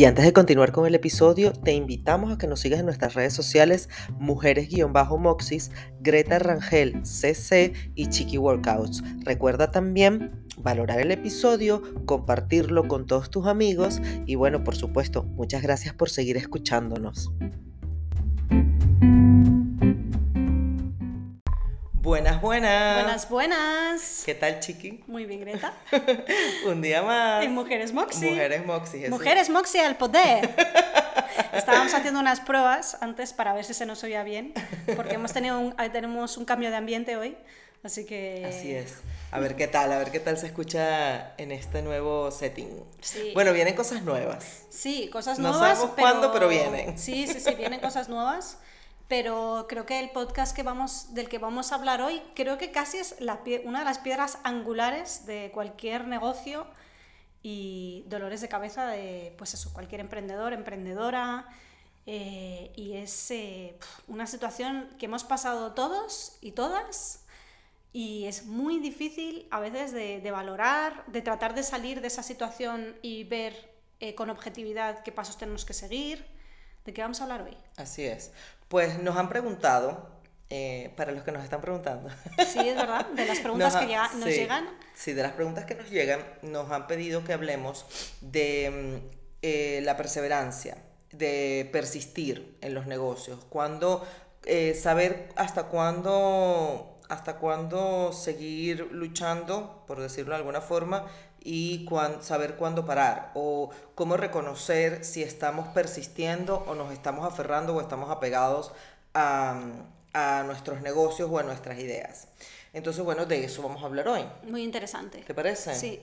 Y antes de continuar con el episodio, te invitamos a que nos sigas en nuestras redes sociales Mujeres-Moxis, Greta Rangel CC y Chiqui Workouts. Recuerda también valorar el episodio, compartirlo con todos tus amigos y bueno, por supuesto, muchas gracias por seguir escuchándonos. Buenas, buenas. Buenas, buenas. ¿Qué tal, Chiqui? Muy bien, Greta. Un día más. En Mujeres Moxie. Mujeres Moxie. Jesús. Mujeres Moxie al poder. Estábamos haciendo unas pruebas antes para ver si se nos oía bien, porque hemos tenido un, tenemos un cambio de ambiente hoy, así que... Así es. A ver qué tal, a ver qué tal se escucha en este nuevo setting. Sí. Bueno, vienen cosas nuevas. Sí, cosas No nuevas. sabemos cuándo, pero vienen. Sí, sí, sí, vienen cosas nuevas. Pero creo que el podcast que vamos, del que vamos a hablar hoy, creo que casi es la pie- una de las piedras angulares de cualquier negocio y dolores de cabeza de, pues eso, cualquier emprendedor, emprendedora. eh, y es eh, una situación que hemos pasado todos y todas y es muy difícil a veces de, de valorar, de tratar de salir de esa situación y ver eh, con objetividad qué pasos tenemos que seguir. ¿De qué vamos a hablar hoy? Así es. Pues nos han preguntado, eh, para los que nos están preguntando. Sí, es verdad, de las preguntas Nos que llega- nos sí, llegan. Sí, de las preguntas que nos llegan, nos han pedido que hablemos de mm, eh, la perseverancia, de persistir en los negocios, cuando eh, saber hasta cuándo, hasta cuándo seguir luchando, por decirlo de alguna forma, y cuán- saber cuándo parar, o cómo reconocer si estamos persistiendo o nos estamos aferrando o estamos apegados a, a nuestros negocios o a nuestras ideas. Entonces, bueno, de eso vamos a hablar hoy. Muy interesante. ¿Te parece? Sí.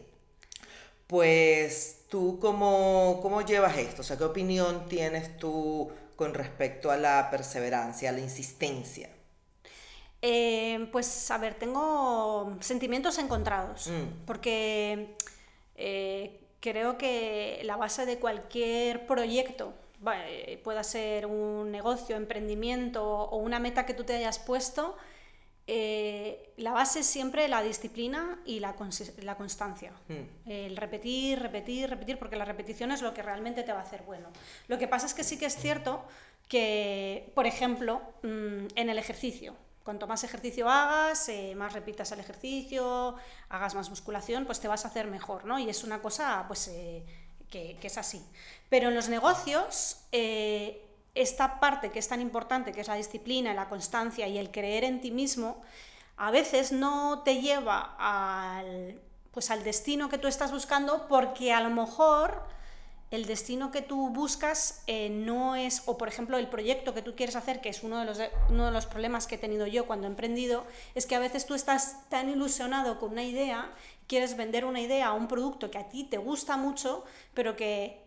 Pues tú, cómo, ¿cómo llevas esto? O sea, ¿qué opinión tienes tú con respecto a la perseverancia, a la insistencia? Eh, pues a ver, tengo sentimientos encontrados, Mm. porque eh, creo que la base de cualquier proyecto, eh, pueda ser un negocio, emprendimiento o una meta que tú te hayas puesto, eh, la base es siempre la disciplina y la, la constancia. Mm. El repetir, repetir, repetir, porque la repetición es lo que realmente te va a hacer bueno. Lo que pasa es que sí que es cierto que, por ejemplo, mm, en el ejercicio, cuanto más ejercicio hagas, eh, más repitas el ejercicio, hagas más musculación, pues te vas a hacer mejor, ¿no? Y es una cosa, pues, eh, que, es así. Pero en los negocios, eh, esta parte que es tan importante, que es la disciplina, la constancia y el creer en ti mismo, a veces no te lleva al, pues al destino que tú estás buscando porque a lo mejor el destino que tú buscas eh, no es, o por ejemplo el proyecto que tú quieres hacer, que es uno de, los uno de los problemas que he tenido yo cuando he emprendido, es que a veces tú estás tan ilusionado con una idea, quieres vender una idea o un producto que a ti te gusta mucho, pero que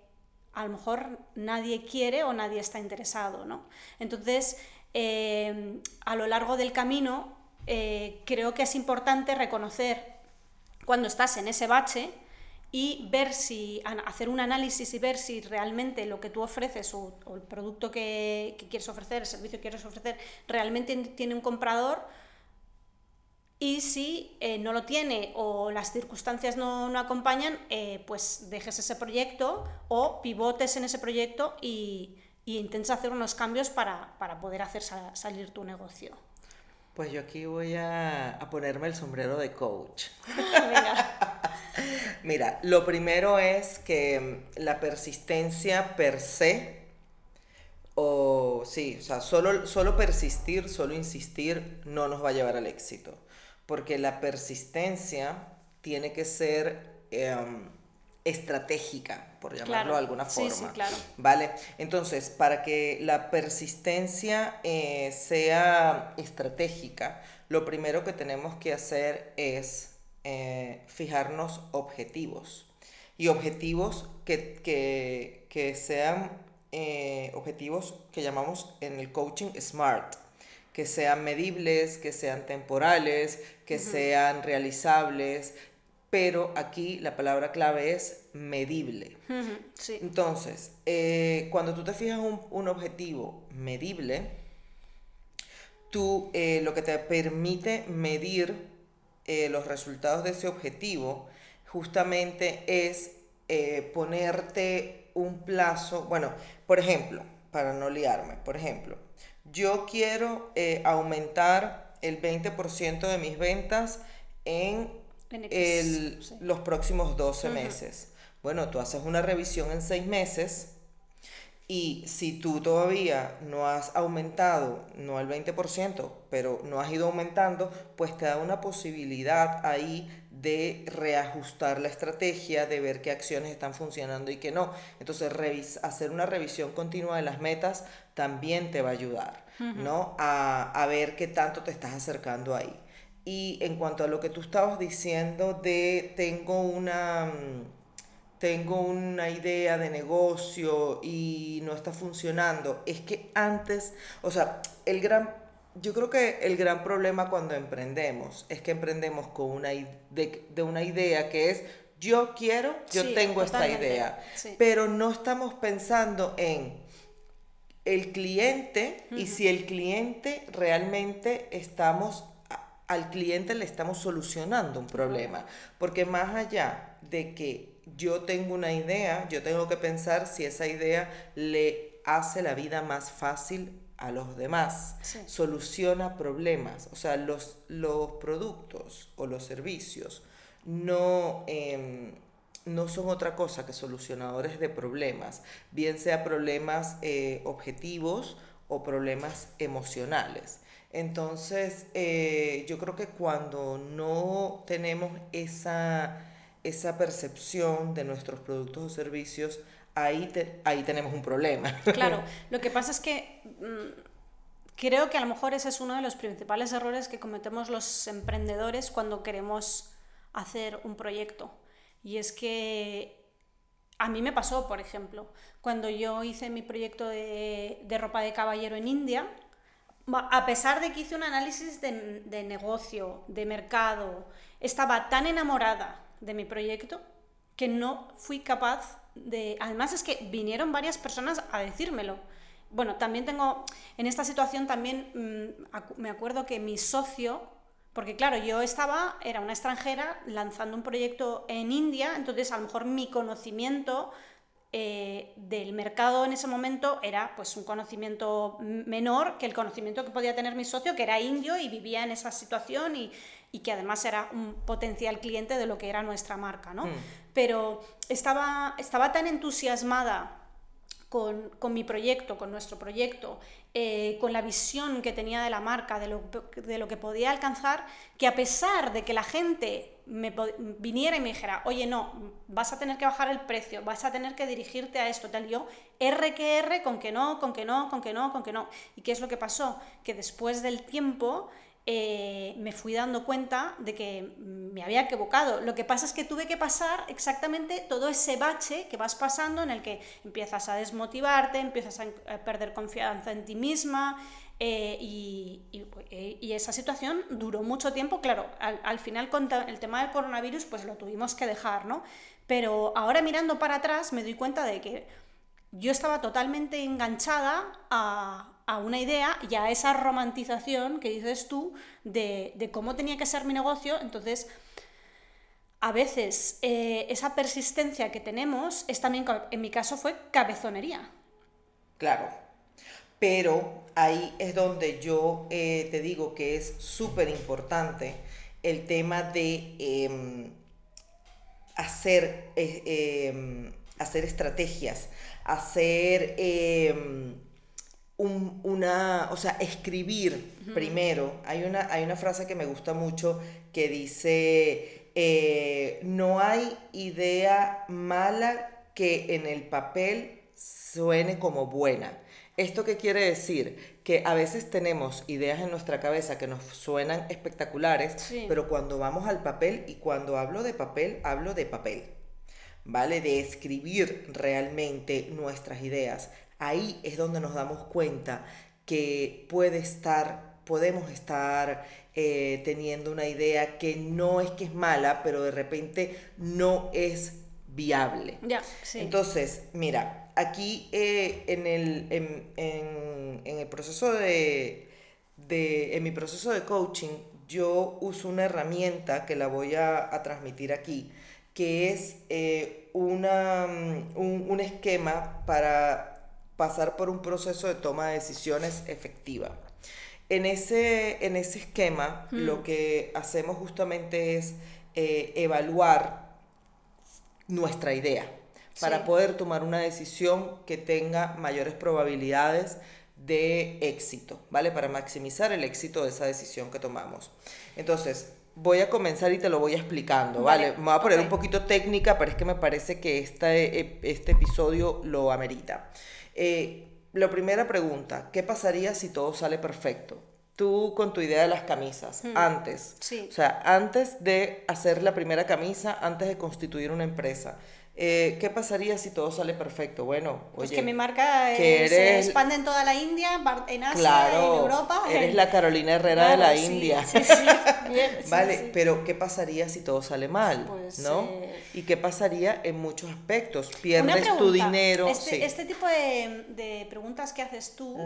a lo mejor nadie quiere o nadie está interesado, ¿no? Entonces, eh, a lo largo del camino, eh, creo que es importante reconocer cuando estás en ese bache y ver si, hacer un análisis y ver si realmente lo que tú ofreces o, o el producto que, que quieres ofrecer, el servicio que quieres ofrecer, realmente tiene un comprador y si eh, no lo tiene o las circunstancias no, no acompañan, eh, pues dejes ese proyecto o pivotes en ese proyecto y, y intentes hacer unos cambios para, para poder hacer sa- salir tu negocio. Pues yo aquí voy a, a ponerme el sombrero de coach. Venga. Mira, lo primero es que mm, la persistencia per se, o sí, o sea, solo, solo persistir, solo insistir, no nos va a llevar al éxito. Porque la persistencia tiene que ser em, estratégica, por llamarlo Claro. de alguna Sí, forma. sí, claro. ¿Vale? Entonces, para que la persistencia eh, sea estratégica, lo primero que tenemos que hacer es eh, fijarnos objetivos. Y objetivos que, que- que sean eh, objetivos que llamamos en el coaching SMART, que sean medibles, que sean temporales, que sean realizables, pero aquí la palabra clave es medible. Entonces, eh, cuando tú te fijas un, un objetivo medible, tú eh, lo que te permite medir eh, los resultados de ese objetivo justamente es ponerte un plazo, bueno, por ejemplo, para no liarme, por ejemplo, yo quiero aumentar el 20% de mis ventas en el, los próximos 12 meses. Bueno, tú haces una revisión en 6 meses y si tú todavía no has aumentado, no al 20%, pero no has ido aumentando, pues te da una posibilidad ahí de reajustar la estrategia, de ver qué acciones están funcionando y qué no. Entonces, hacer una revisión continua de las metas también te va a ayudar, ¿no? A, a ver qué tanto te estás acercando ahí. Y en cuanto a lo que tú estabas diciendo de tengo una, mm, tengo una idea de negocio y no está funcionando, es que antes, o sea, el gran, yo creo que el gran problema cuando emprendemos es que emprendemos con una, de, de una idea que es yo quiero, yo tengo esta idea, pero no estamos pensando en el cliente y si el cliente realmente estamos al cliente le estamos solucionando un problema. Porque más allá de que yo tengo una idea, yo tengo que pensar si esa idea le hace la vida más fácil a los demás, soluciona problemas. O sea, los, los productos o los servicios no, em, no son otra cosa que solucionadores de problemas, bien sea problemas eh, objetivos o problemas emocionales. Entonces, eh, yo creo que cuando no tenemos esa, esa percepción de nuestros productos o servicios, ahí, ahí tenemos un problema. Claro, lo que pasa es que mm, creo que a lo mejor ese es uno de los principales errores que cometemos los emprendedores cuando queremos hacer un proyecto. Y es que a mí me pasó, por ejemplo, cuando yo hice mi proyecto de, de ropa de caballero en India, a pesar de que hice un análisis de, negocio, de mercado, estaba tan enamorada de mi proyecto que no fui capaz de... Además es que vinieron varias personas a decírmelo. Bueno, también tengo, en esta situación también mm, me acuerdo que mi socio, porque claro, yo estaba, era una extranjera lanzando un proyecto en India, entonces a lo mejor mi conocimiento eh, del mercado en ese momento era pues un conocimiento menor que el conocimiento que podía tener mi socio, que era indio y vivía en esa situación y, que además era un potencial cliente de lo que era nuestra marca, ¿no? Hmm. Pero estaba, estaba tan entusiasmada con, mi proyecto, con nuestro proyecto, eh, con la visión que tenía de la marca, de lo, de lo, que podía alcanzar, que a pesar de que la gente me viniera y me dijera, oye, no, vas a tener que bajar el precio, vas a tener que dirigirte a esto, tal, yo, R que R, con que no, con que no, con que no, con que no. ¿Y qué es lo que pasó? Que después del tiempo eh, me fui dando cuenta de que me había equivocado. Lo que pasa es que tuve que pasar exactamente todo ese bache que vas pasando en el que empiezas a desmotivarte, empiezas a, perder confianza en ti misma. Eh, eh, y, esa situación duró mucho tiempo, claro, al, final con el tema del coronavirus pues lo tuvimos que dejar, ¿no? Pero ahora mirando para atrás me doy cuenta de que yo estaba totalmente enganchada a, a una idea y a esa romantización que dices tú de, cómo tenía que ser mi negocio. Entonces, a veces eh, esa persistencia que tenemos es también, en mi caso, fue cabezonería. Claro, pero ahí es donde yo eh, te digo que es súper importante el tema de em, hacer, eh, em, hacer estrategias, hacer em, una, o sea, escribir primero. Hay una, hay una frase que me gusta mucho que dice, eh, no hay idea mala que en el papel suene como buena. ¿Esto qué quiere decir? Que a veces tenemos ideas en nuestra cabeza que nos suenan espectaculares, pero cuando vamos al papel, y cuando hablo de papel, hablo de papel, ¿vale? De escribir realmente nuestras ideas ahí es donde nos damos cuenta que puede estar, podemos estar eh, teniendo una idea que no es que es mala, pero de repente no es viable. Ya, sí. Entonces, mira, aquí eh, en, el, en, en- en el proceso de, de- en mi proceso de coaching, yo uso una herramienta que la voy a, a transmitir aquí, que es eh, una, mm, un, un esquema para pasar por un proceso de toma de decisiones efectiva. En ese, en ese esquema, lo que hacemos justamente es eh, evaluar nuestra idea para poder tomar una decisión que tenga mayores probabilidades de éxito, ¿vale? Para maximizar el éxito de esa decisión que tomamos. Entonces, voy a comenzar y te lo voy explicando, ¿vale? Vale, Me voy a poner un poquito técnica, pero es que me parece que esta, eh, este episodio lo amerita. Eh, la primera pregunta, ¿qué pasaría si todo sale perfecto? Tú con tu idea de las camisas, antes, Sí. o sea, antes de hacer la primera camisa, antes de constituir una empresa, eh, ¿qué pasaría si todo sale perfecto? Bueno, Pues oye, que mi marca que eh, se eres- expande en toda la India, en Asia, claro, en Europa. eres en- la Carolina Herrera de la sí, India. Sí, sí, bien, Vale, pero ¿qué pasaría si todo sale mal? Pues, ¿No? eh, ¿Y qué pasaría en muchos aspectos? Pierdes tu dinero. Este, sí. este tipo de, de preguntas que haces tú,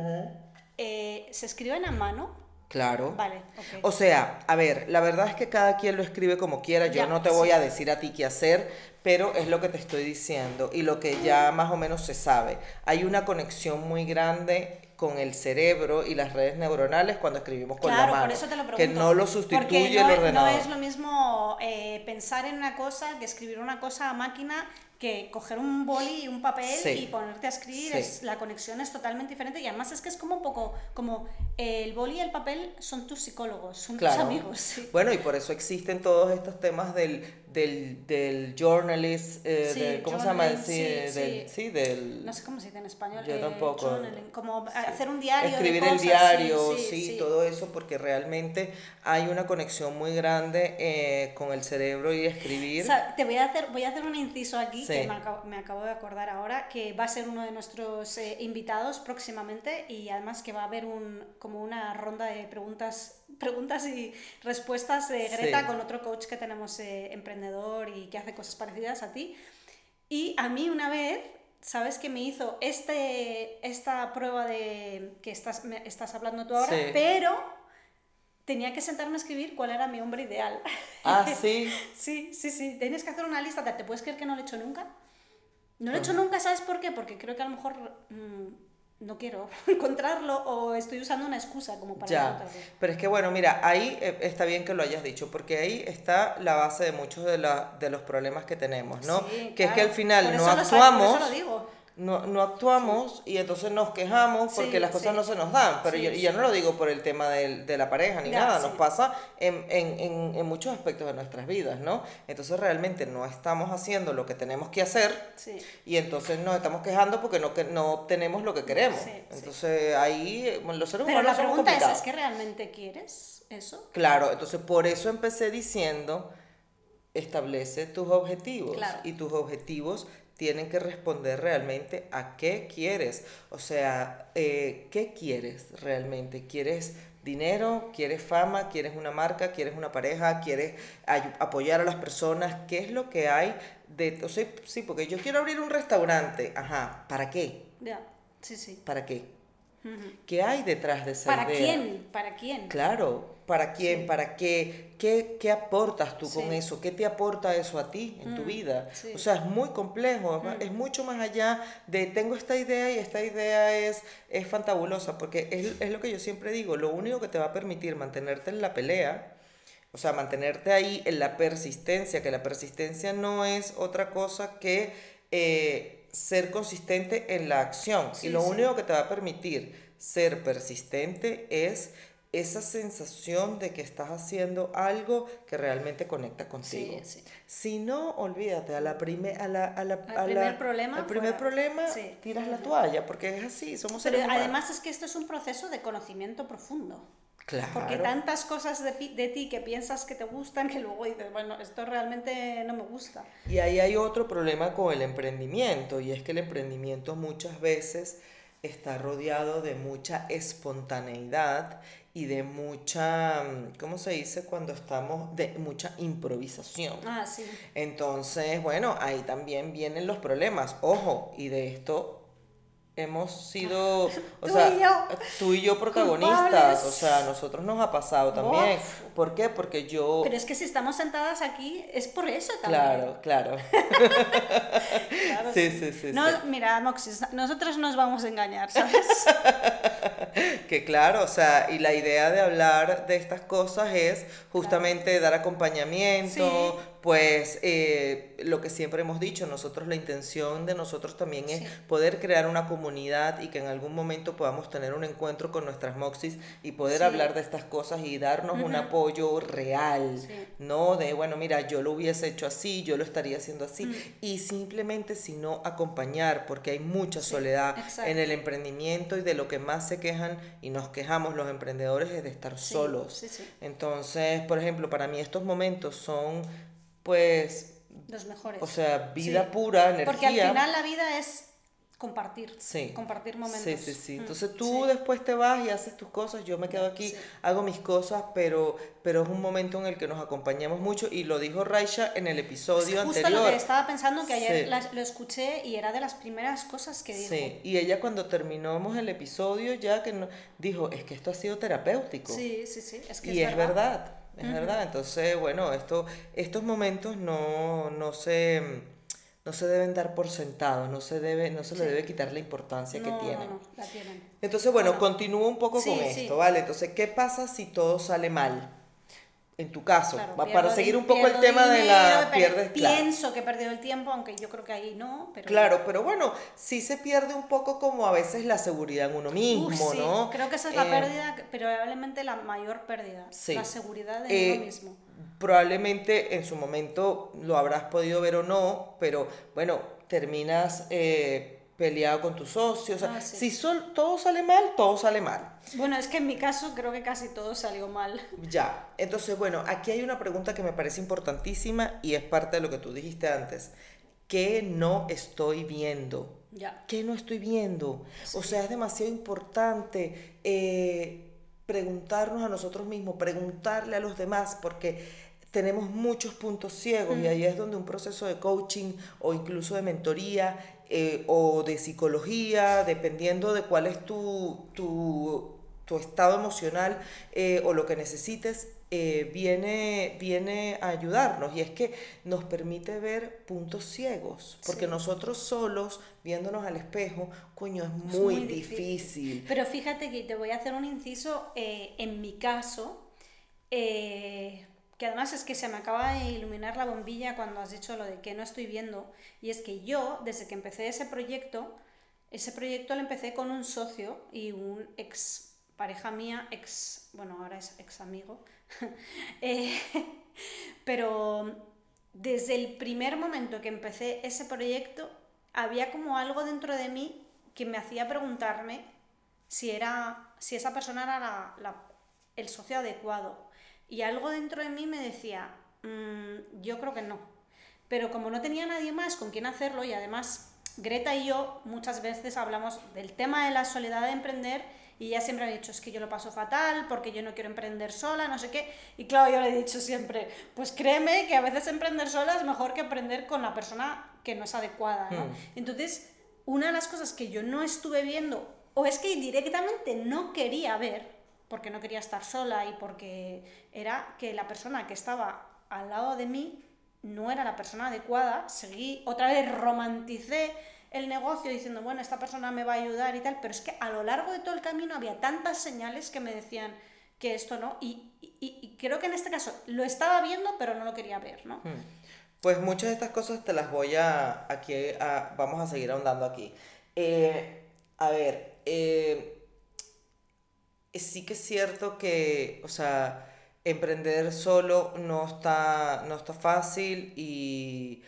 eh, ¿se escriben a mano? Claro. Vale, ok. O sea, a ver, la verdad es que cada quien lo escribe como quiera. Yo Ya, no te voy sí. a decir a ti qué hacer, pero es lo que te estoy diciendo y lo que ya más o menos se sabe. Hay una conexión muy grande con el cerebro y las redes neuronales cuando escribimos con claro, la mano. por eso te lo pregunto. que no lo Porque sustituye no el es- ordenador. No es lo mismo eh, pensar en una cosa que escribir una cosa a máquina que coger un boli y un papel Sí. y ponerte a escribir. Sí. Es, la conexión es totalmente diferente y además es que es como un poco como el boli y el papel son tus psicólogos, son Claro. tus amigos. sí. Bueno, y por eso existen todos estos temas del, del, del journalist, eh, Sí, del- ¿cómo se llama? Sí, sí, del, sí. del... No sé cómo se dice en español. Yo eh, tampoco. journaling, como hacer un diario. de Escribir el cosas, sí, diario, sí, todo eso, porque realmente hay una conexión muy grande eh, con el cerebro y escribir. O sea, te voy a hacer, voy a hacer un inciso aquí que me acabo, me acabo de acordar ahora, que va a ser uno de nuestros eh, invitados próximamente y además que va a haber un, como una ronda de preguntas, preguntas y respuestas de Greta Sí. con otro coach que tenemos eh, emprendedor y que hace cosas parecidas a ti. Y a mí una vez, ¿sabes que me hizo este, esta prueba de que estás, me- estás hablando tú ahora? Sí. Pero tenía que sentarme a escribir cuál era mi hombre ideal. Ah, sí. Sí, sí, sí. Tienes que hacer una lista. ¿Te puedes creer que no lo he hecho nunca? No lo he hecho nunca, ¿sabes por qué? Porque creo que a lo mejor mm, no quiero encontrarlo o estoy usando una excusa como para Ya, pero es que bueno, mira, ahí eh, está bien que lo hayas dicho, porque ahí está la base de muchos de, la- de los problemas que tenemos, ¿no? Sí, que es que al final no actuamos, por eso lo digo. No, no actuamos y entonces nos quejamos porque Sí, las cosas sí. no se nos dan, pero yo, y ya sí. no lo digo por el tema del- de la pareja ni Ya, nada, nos pasa en, en, en, en muchos aspectos de nuestras vidas, ¿no? Entonces realmente no estamos haciendo lo que tenemos que hacer y entonces nos estamos quejando porque no, que no obtenemos lo que queremos. Entonces ahí los seres Pero humanos la somos pregunta es. ¿es que realmente quieres eso? Claro, entonces por eso empecé diciendo, establece tus objetivos Claro. y tus objetivos tienen que responder realmente a qué quieres. O sea, eh, ¿qué quieres realmente? ¿Quieres dinero? ¿Quieres fama? ¿Quieres una marca? ¿Quieres una pareja? ¿Quieres apoyar a las personas? ¿Qué es lo que hay de... O sea, sí, porque yo quiero abrir un restaurante. Ajá, ¿para qué? Ya, sí, sí. ¿Para qué? ¿Qué hay detrás de esa ¿Para idea? quién? ¿Para quién? Claro, ¿para quién? Sí. ¿Para qué? qué? ¿Qué aportas tú con eso? ¿Qué te aporta eso a ti en tu Mm, vida? sí. O sea, es muy complejo, Mm. es mucho más allá de tengo esta idea y esta idea es, es fantabulosa, porque es, es lo que yo siempre digo, lo único que te va a permitir mantenerte en la pelea, o sea, mantenerte ahí en la persistencia, que la persistencia no es otra cosa que eh, ser consistente en la acción. Y lo único que te va a permitir ser persistente es esa sensación de que estás haciendo algo que realmente conecta contigo. Sí, sí. Si no, olvídate, a la prime- a la, a la, Al a primer la- problema, al primer fuera. problema Sí. tiras la toalla, porque es así, somos Pero seres además es que esto es un proceso de conocimiento profundo. claro. Porque tantas cosas de, de ti que piensas que te gustan que luego dices, bueno, esto realmente no me gusta. Y ahí hay otro problema con el emprendimiento, y es que el emprendimiento muchas veces está rodeado de mucha espontaneidad y de mucha, ¿cómo se dice cuando estamos? De mucha improvisación. Ah, sí. Entonces, bueno, ahí también vienen los problemas. Ojo, y de esto hemos sido, o Tú sea, y yo, tú y yo protagonistas, culpables. o sea, a nosotros nos ha pasado también. Uf. ¿Por qué? Porque yo... Pero es que si estamos sentadas aquí es por eso también. Claro, claro. Claro, Sí, sí, sí, No, sí. mira, Moxis, nosotros nos vamos a engañar, ¿sabes? Que claro, o sea, y la idea de hablar de estas cosas es justamente dar acompañamiento, Sí. Pues eh, lo que siempre hemos dicho, nosotros la intención de nosotros también es Sí. poder crear una comunidad y que en algún momento podamos tener un encuentro con nuestras moxis y poder Sí. hablar de estas cosas y darnos un apoyo real, Sí. no de, bueno, mira, yo lo hubiese hecho así, yo lo estaría haciendo así, Mm. y simplemente sino acompañar, porque hay mucha soledad exacto. en el emprendimiento y de lo que más se quejan y nos quejamos los emprendedores es de estar solos. Entonces, por ejemplo, para mí estos momentos son, pues, Los mejores. o sea, vida Sí. pura, energía. Porque al final la vida es compartir. Sí. Compartir momentos. Sí, sí, sí. Mm, Entonces tú sí. después te vas y haces tus cosas, yo me quedo aquí, Sí. hago mis cosas, pero, pero es un momento en el que nos acompañamos mucho y lo dijo Raisha en el episodio Justo anterior. lo que estaba pensando que ayer Sí. lo escuché y era de las primeras cosas que dijo. Sí, y ella cuando terminamos el episodio ya que no, dijo, es que esto ha sido terapéutico. Sí, sí, sí. Es que y es, es verdad, es verdad. Entonces, bueno, esto, estos momentos no, no se no se deben dar por sentados, no se debe, no se le debe quitar la importancia No, que tienen. no, la tienen. Entonces, bueno, Bueno. continúo un poco Sí, con sí. esto, ¿vale? Entonces, ¿qué pasa si todo sale mal? En tu caso, Claro, para seguir un poco el tema de la pierdes, claro. Pienso que he perdido el tiempo, aunque yo creo que ahí no, pero... Claro, pero bueno, sí se pierde un poco como a veces la seguridad en uno mismo, Uf, sí, ¿no? Creo que esa es la Eh, pérdida, probablemente la mayor pérdida. Sí. La seguridad de Eh, uno mismo. Probablemente en su momento lo habrás podido ver o no, pero bueno, terminas eh, peleado con tus socios. o sea, Ah, sí. Si sol- todo sale mal, todo sale mal. Bueno, es que en mi caso creo que casi todo salió mal. Ya, entonces bueno, aquí hay una pregunta que me parece importantísima y es parte de lo que tú dijiste antes. ¿Qué no estoy viendo? Ya. ¿Qué no estoy viendo? O sea, es demasiado importante eh, preguntarnos a nosotros mismos, preguntarle a los demás, porque tenemos muchos puntos ciegos y ahí es donde un proceso de coaching o incluso de mentoría eh, o de psicología, dependiendo de cuál es tu, tu, tu estado emocional eh, o lo que necesites, eh, viene, viene a ayudarnos y es que nos permite ver puntos ciegos, porque Sí. nosotros solos, viéndonos al espejo, coño, es Es muy, difícil. Pero fíjate que te voy a hacer un inciso en mi caso, eh, que además es que se me acaba de iluminar la bombilla cuando has dicho lo de que no estoy viendo, y es que yo, desde que empecé ese proyecto, ese proyecto lo empecé con un socio y un ex pareja mía, ex, bueno, ahora es ex amigo, Eh, pero desde el primer momento que empecé ese proyecto, había como algo dentro de mí que me hacía preguntarme si, era, si esa persona era la- el socio adecuado. Y algo dentro de mí me decía, "Mm, yo creo que no. Pero como no tenía nadie más con quien hacerlo, y además Greta y yo muchas veces hablamos del tema de la soledad de emprender, y ella siempre ha dicho, es que yo lo paso fatal, porque yo no quiero emprender sola, no sé qué. Y claro, yo le he dicho siempre, pues créeme que a veces emprender sola es mejor que emprender con la persona que no es adecuada, ¿no? Hmm. Entonces, una de las cosas que yo no estuve viendo, o es que directamente no quería ver, porque no quería estar sola y porque era que la persona que estaba al lado de mí no era la persona adecuada, seguí, otra vez romanticé el negocio diciendo, bueno, esta persona me va a ayudar y tal, pero es que a lo largo de todo el camino había tantas señales que me decían que esto no, y, y- y creo que en este caso lo estaba viendo, pero no lo quería ver, ¿no? Hmm. Pues muchas de estas cosas te las voy a, aquí, a- vamos a seguir ahondando aquí. Eh, a ver, eh, sí que es cierto que, o sea, emprender solo no está, no está fácil y,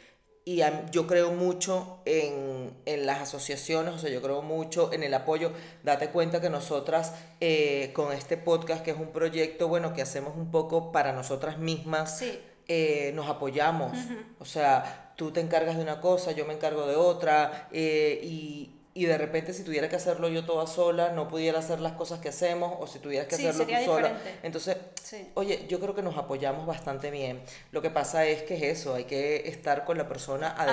y a- yo creo mucho en, en las asociaciones, o sea, yo creo mucho en el apoyo. Date cuenta que nosotras eh, con este podcast, que es un proyecto, bueno, que hacemos un poco para nosotras mismas, Sí. eh, nos apoyamos. O sea, tú te encargas de una cosa, yo me encargo de otra, eh, y, y de repente si tuviera que hacerlo yo toda sola, no pudiera hacer las cosas que hacemos, o si tuvieras que Sí, hacerlo tú sola. diferente. Entonces, Sí. oye, yo creo que nos apoyamos bastante bien. Lo que pasa es que es eso, hay que estar con la persona adecuada.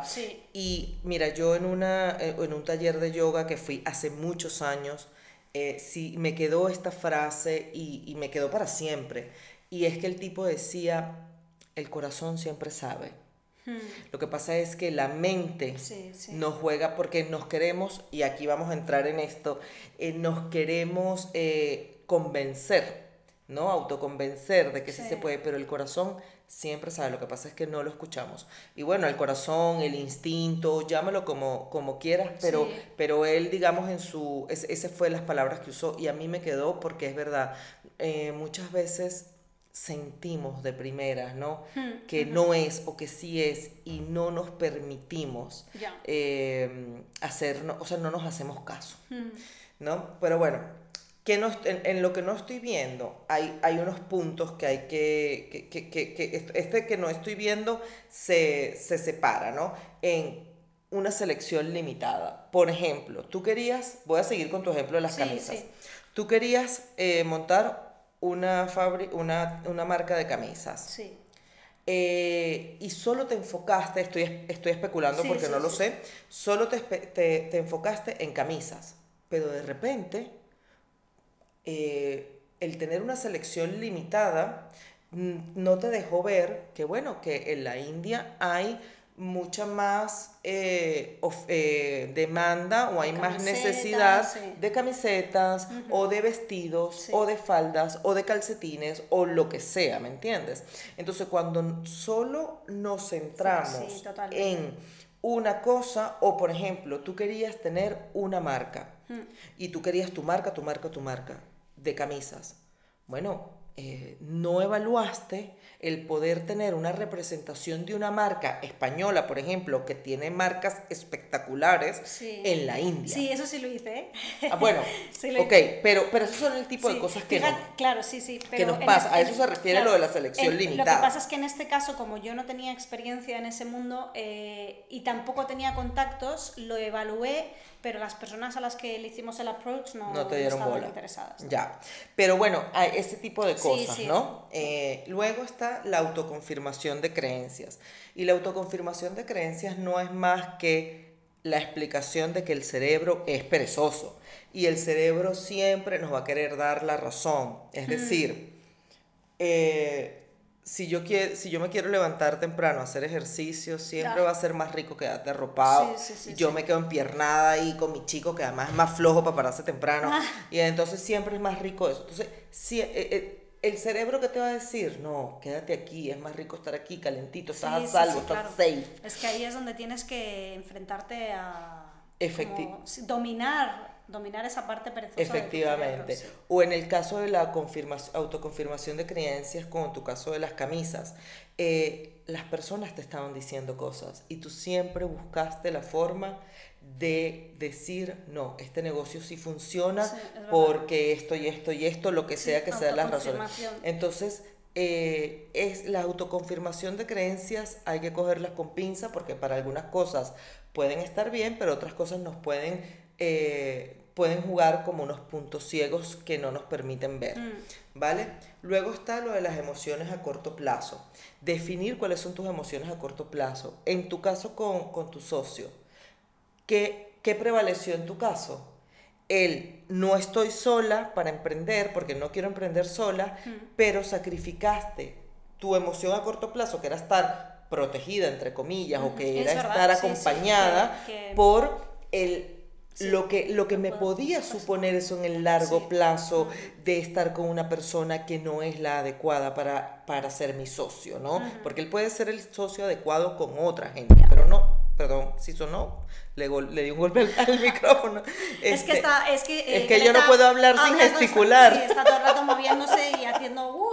Adecuada, sí. Y mira, yo en, una, eh, en un taller de yoga que fui hace muchos años, eh, sí me quedó esta frase y, y me quedó para siempre. Y es que el tipo decía, el corazón siempre sabe. Lo que pasa es que la mente Sí, sí. nos juega porque nos queremos, y aquí vamos a entrar en esto, eh, nos queremos eh, convencer, ¿no? Autoconvencer de que sí. Sí. se puede, pero el corazón siempre sabe, lo que pasa es que no lo escuchamos. Y bueno, el corazón, el instinto, llámalo como, como quieras, pero, Sí. pero él, digamos, en su, es, ese fue las palabras que usó y a mí me quedó porque es verdad, eh, muchas veces sentimos de primeras, ¿no? Hmm, Que no es o que sí es y no nos permitimos Ya. eh, hacer, o sea, no nos hacemos caso, Mm. ¿no? Pero bueno, que no, en, en lo que no estoy viendo hay, hay unos puntos que hay que, que, que, que- que est- este que no estoy viendo se, se separa, ¿no? En una selección limitada. Por ejemplo, tú querías, voy a seguir con tu ejemplo de las Sí, camisas, sí. tú querías eh, montar una, una, una marca de camisas. Sí. Eh, y solo te enfocaste, estoy, estoy especulando Sí, porque sí, no lo sé, solo te, te, te enfocaste en camisas, pero de repente eh, el tener una selección limitada no te dejó ver que bueno, que en la India hay mucha más eh, of- eh, demanda o hay más necesidad sí. de camisetas o de vestidos Sí. o de faldas o de calcetines o lo que sea, ¿me entiendes? Entonces cuando solo nos centramos Sí, en una cosa o por ejemplo tú querías tener una marca y tú querías tu marca, tu marca, tu marca de camisas. Bueno, eh, no evaluaste el poder tener una representación de una marca española, por ejemplo, que tiene marcas espectaculares Sí. en la India. Sí, eso sí lo hice, ¿eh? Ah, bueno, Sí, lo ok, pero, pero esos son el tipo de cosas que fíjate, no. Claro, sí, sí. Pero nos pasa, este- a eso se refiere lo de la selección en- Lo limitada. que pasa es que en este caso, como yo no tenía experiencia en ese mundo eh, y tampoco tenía contactos, lo evalué, pero las personas a las que le hicimos el approach no, no te dieron estaban bola. interesadas. Ya. Pero bueno, hay ese tipo de cosas, sí. ¿no? Eh, luego está la autoconfirmación de creencias. Y la autoconfirmación de creencias no es más que la explicación de que el cerebro es perezoso. Y el cerebro siempre nos va a querer dar la razón. Es decir, eh, si yo, quiero, si yo me quiero levantar temprano a hacer ejercicio, siempre Ya. va a ser más rico quedarte arropado. Sí, sí, sí, yo me quedo empiernada ahí con mi chico, que además es más flojo para pararse temprano. Ah. Y entonces siempre es más rico eso. Entonces, si, eh, eh, el cerebro que te va a decir, no, quédate aquí, es más rico estar aquí, calentito, estás a salvo, estás claro. safe. Es que ahí es donde tienes que enfrentarte a como, sí, dominar, dominar esa parte perezosa. Efectivamente. cerebro, sí. O en el caso de la confirmación, autoconfirmación de creencias, como en tu caso de las camisas, eh, las personas te estaban diciendo cosas y tú siempre buscaste la forma de decir, no, este negocio sí funciona Sí, es porque esto y esto y esto, lo que Sí, sea que sean las razones. Entonces, eh, es la autoconfirmación de creencias, hay que cogerlas con pinza porque para algunas cosas pueden estar bien, pero otras cosas nos pueden, eh, pueden jugar como unos puntos ciegos que no nos permiten ver. Mm. ¿Vale? Luego está lo de las emociones a corto plazo. Definir cuáles son tus emociones a corto plazo. En tu caso con, con tu socio, ¿qué, ¿qué prevaleció en tu caso? El no estoy sola para emprender, porque no quiero emprender sola, pero sacrificaste tu emoción a corto plazo, que era estar protegida, entre comillas, o que era estar sí, sí, acompañada que- que- por el, Sí, lo, que, lo que me podía suponer eso en el largo Sí. plazo de estar con una persona que no es la adecuada para, para ser mi socio, ¿no? Porque él puede ser el socio adecuado con otra gente, pero no, perdón, si sonó, le, gol- le di un golpe al, al micrófono. Es que Este, está, es que, es eh, que yo no puedo hablar sin no, está- gesticular. sí, está todo el rato moviéndose y haciendo uh,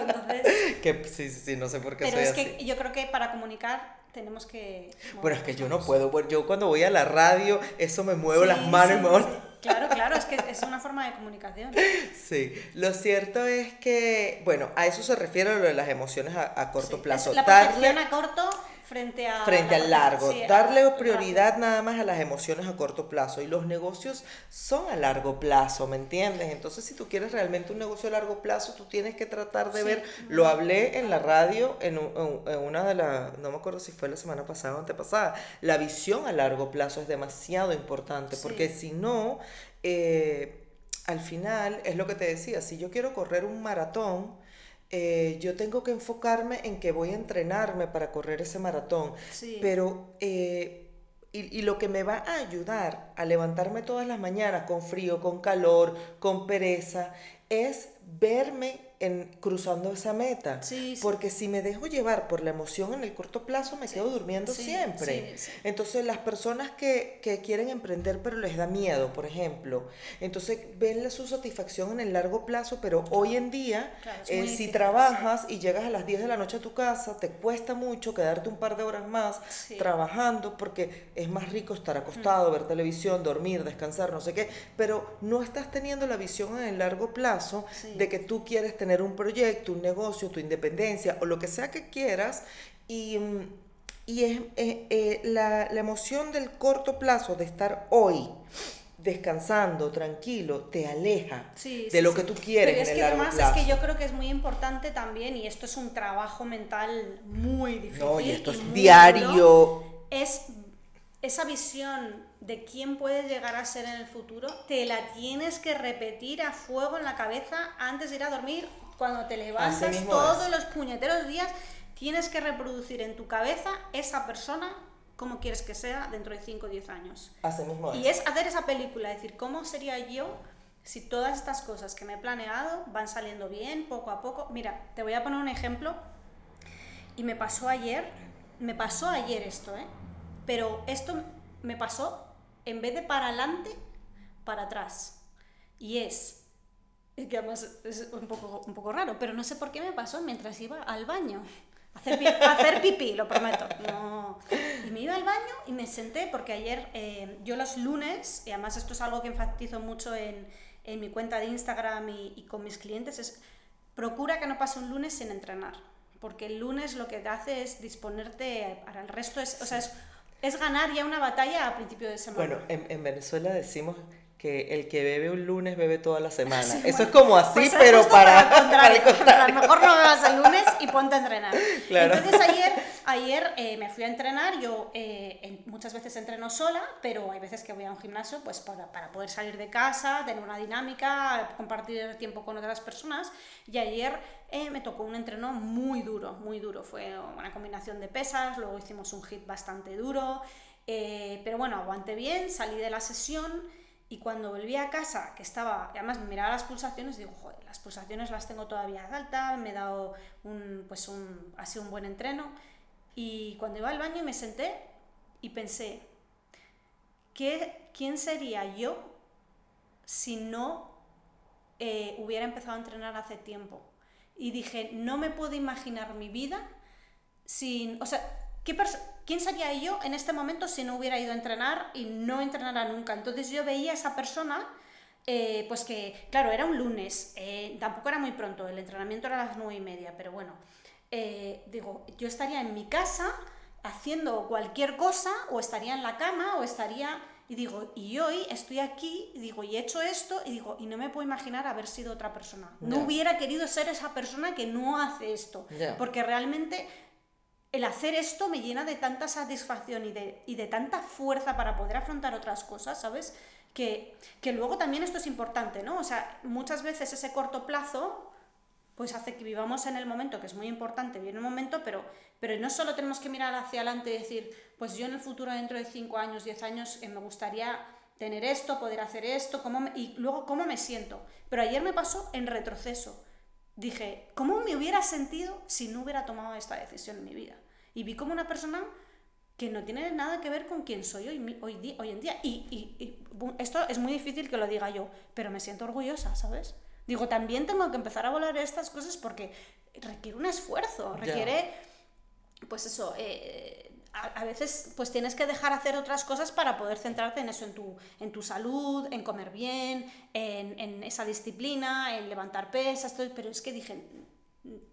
entonces, que, sí, sí, sí, no sé por qué pero soy es así. que yo creo que para comunicar tenemos que Bueno, es que yo no puedo, bueno, yo cuando voy a la radio, eso me muevo Sí, las manos y sí, me muevo- sí. Claro, claro, es que es una forma de comunicación. Sí, lo cierto es que, bueno, a eso se refiere lo de las emociones a, a corto Sí, plazo. es la percepción a corto frente, a frente al largo. sí, Darle prioridad nada más a las emociones a corto plazo. Y los negocios son a largo plazo, ¿me entiendes? Entonces, si tú quieres realmente un negocio a largo plazo, tú tienes que tratar de Sí. ver. Lo hablé en la radio, en, un- en- en una de las, no me acuerdo si fue la semana pasada o antepasada. La visión a largo plazo es demasiado importante, Sí. porque si no, eh, al final, es lo que te decía, si yo quiero correr un maratón, eh, yo tengo que enfocarme en que voy a entrenarme para correr ese maratón. Sí. Pero, eh, y, y lo que me va a ayudar a levantarme todas las mañanas con frío, con calor, con pereza, es verme en, cruzando esa meta. Sí, sí. Porque si me dejo llevar por la emoción en el corto plazo, me quedo durmiendo siempre. Entonces, las personas que, que quieren emprender pero les da miedo, por ejemplo, entonces ven su satisfacción en el largo plazo, pero hoy en día, Claro, eh, si trabajas y llegas a las 10 de la noche a tu casa, te cuesta mucho quedarte un par de horas más trabajando porque es más rico estar acostado, ver televisión, dormir, descansar, no sé qué, pero no estás teniendo la visión en el largo plazo de que tú quieres tener un proyecto, un negocio, tu independencia o lo que sea que quieras y, y es, eh, la, la emoción del corto plazo de estar hoy descansando, tranquilo, te aleja Sí, de sí, lo que tú quieres Pero en es el que largo además plazo. es que yo creo que es muy importante también, y esto es un trabajo mental muy difícil. no, y esto es diario. duro, es esa visión de quién puedes llegar a ser en el futuro, te la tienes que repetir a fuego en la cabeza antes de ir a dormir, cuando te levantas todos es. los puñeteros días, tienes que reproducir en tu cabeza esa persona como quieres que sea dentro de 5 o 10 años. Así mismo Y es hacer esa película, decir, ¿cómo sería yo si todas estas cosas que me he planeado van saliendo bien, poco a poco? Mira, te voy a poner un ejemplo. Y me pasó ayer, me pasó ayer esto, ¿eh? Pero esto me pasó en vez de para adelante, para atrás. Y es que además es un poco, un poco raro, pero no sé por qué me pasó mientras iba al baño. Hacer, pi- a hacer pipí, lo prometo. No. Y me iba al baño y me senté porque ayer eh, yo los lunes, y además esto es algo que enfatizo mucho en, en mi cuenta de Instagram y, y con mis clientes, es procura que no pase un lunes sin entrenar. Porque el lunes lo que te hace es disponerte para el resto, es, o sea, es, es ganar ya una batalla a principio de semana. Bueno, en, en Venezuela decimos que el que bebe un lunes bebe toda la semana. Sí, Eso bueno, es como así, pues es pero para, contrario. para el plan, contrario. Mejor no bebas el lunes y ponte a entrenar. Claro. Entonces ayer, ayer eh, me fui a entrenar, yo eh, en- muchas veces entreno sola, pero hay veces que voy a un gimnasio pues para, para poder salir de casa, tener una dinámica, compartir tiempo con otras personas. Y ayer eh, me tocó un entreno muy duro, muy duro. Fue una combinación de pesas, luego hicimos un hit bastante duro. eh, pero bueno, aguanté bien, salí de la sesión y cuando volví a casa, que estaba, además miraba las pulsaciones, digo, joder, las pulsaciones las tengo todavía altas, me he dado un, pues un, ha sido un buen entreno. Y cuando iba al baño me senté y pensé, ¿qué, ¿quién sería yo si no eh, hubiera empezado a entrenar hace tiempo? Y dije, no me puedo imaginar mi vida sin, o sea, ¿qué ¿quién sería yo en este momento si no hubiera ido a entrenar y no entrenara nunca? Entonces yo veía a esa persona, eh, pues que, claro, era un lunes, eh, tampoco era muy pronto, el entrenamiento era a las nueve y media, pero bueno, eh, digo, yo estaría en mi casa haciendo cualquier cosa, o estaría en la cama, o estaría... Y digo, y hoy estoy aquí, y digo, y he hecho esto, y digo, y no me puedo imaginar haber sido otra persona. No hubiera querido ser esa persona que no hace esto. Porque realmente el hacer esto me llena de tanta satisfacción y de, y de tanta fuerza para poder afrontar otras cosas, ¿sabes? Que, que luego también esto es importante, ¿no? O sea, muchas veces ese corto plazo pues hace que vivamos en el momento, que es muy importante, viene el momento, pero, pero no solo tenemos que mirar hacia adelante y decir, pues yo en el futuro, dentro de 5 años, 10 años, eh, me gustaría tener esto, poder hacer esto, cómo me- y luego cómo me siento. Pero ayer me pasó en retroceso. Dije, ¿cómo me hubiera sentido si no hubiera tomado esta decisión en mi vida? Y vi como una persona que no tiene nada que ver con quién soy hoy, hoy, hoy en día. Y, y- y, esto es muy difícil que lo diga yo, pero me siento orgullosa, ¿sabes? Digo, también tengo que empezar a volar estas cosas porque requiere un esfuerzo, requiere, pues eso, eh, a, a veces pues tienes que dejar hacer otras cosas para poder centrarte en eso, en tu, en tu salud, en comer bien, en, en esa disciplina, en levantar pesas, todo, pero es que dije,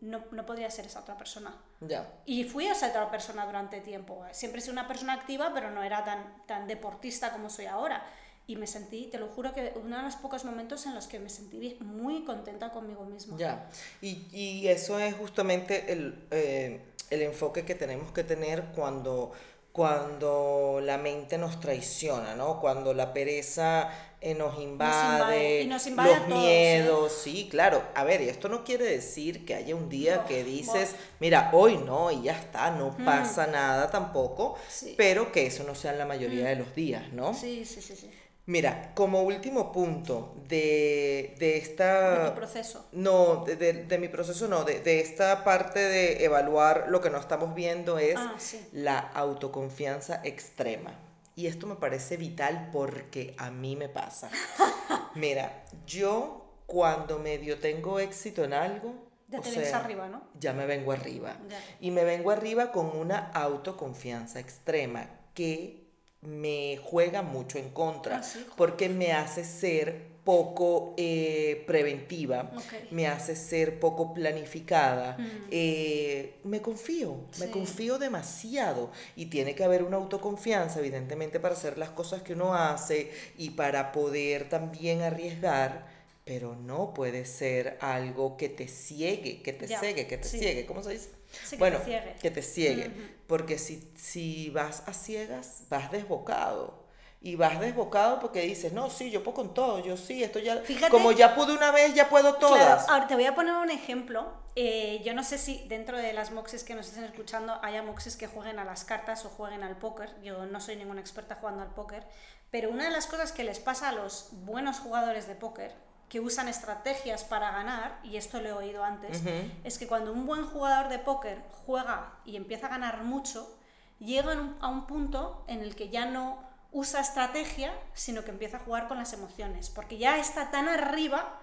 no, no podría ser esa otra persona. Ya. Y fui esa otra persona durante tiempo. Siempre he sido una persona activa, pero no era tan, tan deportista como soy ahora. Y me sentí, te lo juro, que uno de los pocos momentos en los que me sentí muy contenta conmigo misma. Ya. Y, y eso es justamente el, eh, el enfoque que tenemos que tener cuando cuando la mente nos traiciona, ¿no? Cuando la pereza eh, nos invade, invade, y nos invade a los todos, miedos, sí, claro. A ver, y esto no quiere decir que haya un día No, que dices, mira, hoy no y ya está, no pasa nada tampoco, Sí. pero que eso no sea la mayoría de los días, ¿no? Sí, sí, sí, sí. Mira, como último punto de, de esta... De tu proceso. No, de, de- de mi proceso no, de, de esta parte de evaluar lo que no estamos viendo es Ah, sí. la autoconfianza extrema. Y esto me parece vital porque a mí me pasa. Mira, yo cuando medio tengo éxito en algo, Ya te sea, arriba, ¿no? ya me vengo arriba. Ya. Y me vengo arriba con una autoconfianza extrema que me juega mucho en contra Ah, porque me hace ser poco eh, preventiva, me hace ser poco planificada, Mm. eh, me confío, me confío demasiado y tiene que haber una autoconfianza evidentemente para hacer las cosas que uno hace y para poder también arriesgar, pero no puede ser algo que te ciegue, que te Ya, ciegue, que te sí. ciegue, ¿cómo se dice? Sí, que bueno, te que te ciegue, porque si, si vas a ciegas, vas desbocado. Y vas desbocado porque dices, no, sí, yo puedo con todo, yo sí, esto ya, Fíjate- como ya pude una vez, ya puedo todas. Claro, ahora te voy a poner un ejemplo. Eh, yo no sé si dentro de las moxes que nos estén escuchando haya moxes que jueguen a las cartas o jueguen al póker. Yo no soy ninguna experta jugando al póker, pero una de las cosas que les pasa a los buenos jugadores de póker, que usan estrategias para ganar, y esto lo he oído antes, es que cuando un buen jugador de póker juega y empieza a ganar mucho, llega a un punto en el que ya no usa estrategia, sino que empieza a jugar con las emociones, porque ya está tan arriba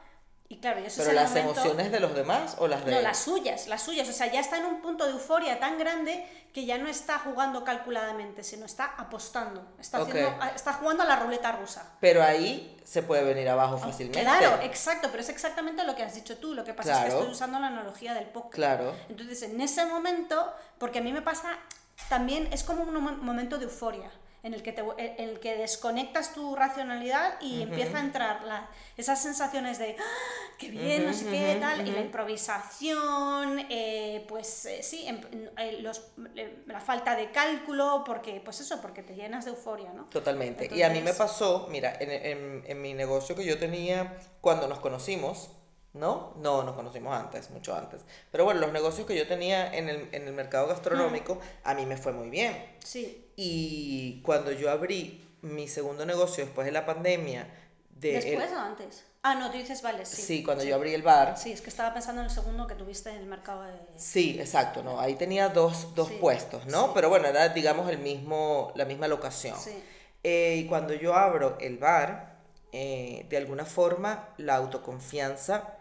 y claro, eso Pero es el las momento- emociones de los demás o las de no, él? las suyas, las suyas. O sea, ya está en un punto de euforia tan grande que ya no está jugando calculadamente, sino está apostando. Está, haciendo- está jugando a la ruleta rusa. Pero ahí se puede venir abajo fácilmente. Claro, exacto, pero es exactamente lo que has dicho tú. Lo que pasa es que estoy usando la analogía del póker. Claro. Entonces, en ese momento, porque a mí me pasa también, es como un mo- momento de euforia. En el, que te, en el que desconectas tu racionalidad y empieza a entrar la- esas sensaciones de "Ah, qué bien, no sé qué, tal, y la improvisación, eh, pues eh, sí, em- eh, los- la falta de cálculo, porque, pues eso, porque te llenas de euforia, ¿no? Totalmente. y a mí me pasó, mira, en, en- en mi negocio que yo tenía cuando nos conocimos, ¿no? No, nos conocimos antes, mucho antes. Pero bueno, los negocios que yo tenía en el, en el mercado gastronómico, a mí me fue muy bien. Sí. Y cuando yo abrí mi segundo negocio después de la pandemia, de el- ¿Después o antes? Ah, no, tú dices, vale, sí. sí, cuando yo abrí el bar, Sí, es que estaba pensando en el segundo que tuviste en el mercado de... Sí, exacto, ¿no? Ahí tenía dos, dos Sí, puestos, ¿no? sí. Pero bueno, era, digamos, el mismo, la misma locación. Sí. Eh, y cuando yo abro el bar, eh, de alguna forma, la autoconfianza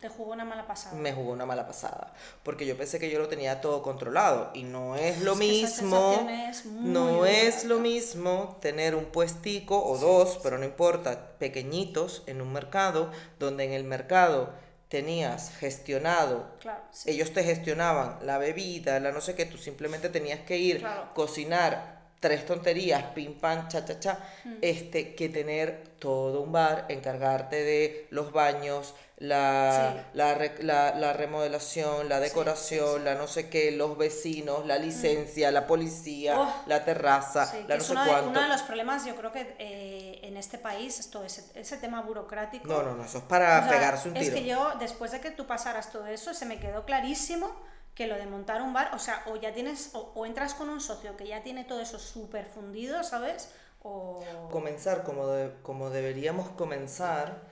Te jugó una mala pasada. me jugó una mala pasada. Porque yo pensé que yo lo tenía todo controlado. Y no es lo Es mismo. es muy No es lo mismo tener un puestico o dos, pero no importa, pequeñitos en un mercado, donde en el mercado tenías gestionado Claro, sí. ellos te gestionaban la bebida, la no sé qué, tú simplemente tenías que ir, Claro. cocinar tres tonterías, pim pam, cha cha cha, Mm. este, que tener todo un bar, encargarte de los baños, la, Sí. la, re- la, la remodelación, la decoración, sí. la no sé qué, los vecinos, la licencia, la policía, Oh. la terraza, Sí, la no es sé uno de, cuánto. uno de los problemas, yo creo que eh, en este país, esto, ese, ese tema burocrático. No, no, no, eso es para o sea, pegarse un Es tiro. que yo, después de que tú pasaras todo eso, se me quedó clarísimo que lo de montar un bar, o sea, o ya tienes, o, o entras con un socio que ya tiene todo eso súper fundido, ¿sabes? O... comenzar como, de- como deberíamos comenzar,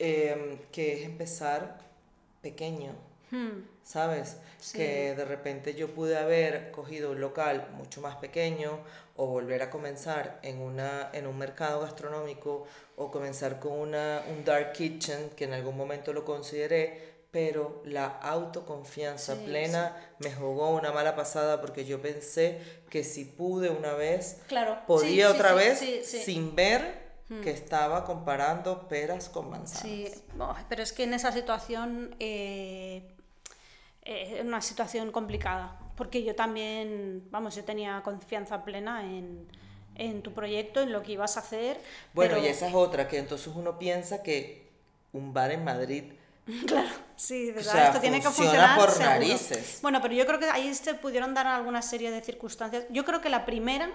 em, que es empezar pequeño, Hmm, ¿sabes? Sí. Que de repente yo pude haber cogido un local mucho más pequeño o volver a comenzar en, una, en un mercado gastronómico o comenzar con una, un dark kitchen, que en algún momento lo consideré, pero la autoconfianza Sí, plena me jugó una mala pasada porque yo pensé que si pude una vez, Claro. podía sí, otra vez sin ver que estaba comparando peras con manzanas. Sí, oh, pero es que en esa situación eh, eh, una situación complicada, porque yo también, vamos, yo tenía confianza plena en, en tu proyecto, en lo que ibas a hacer. Bueno, pero- y esa es otra, que entonces uno piensa que un bar en Madrid Claro, sí, de O verdad, sea, esto tiene que funciona funcionar por seguro. narices. Bueno, pero yo creo que ahí se pudieron dar alguna serie de circunstancias. Yo creo que la primera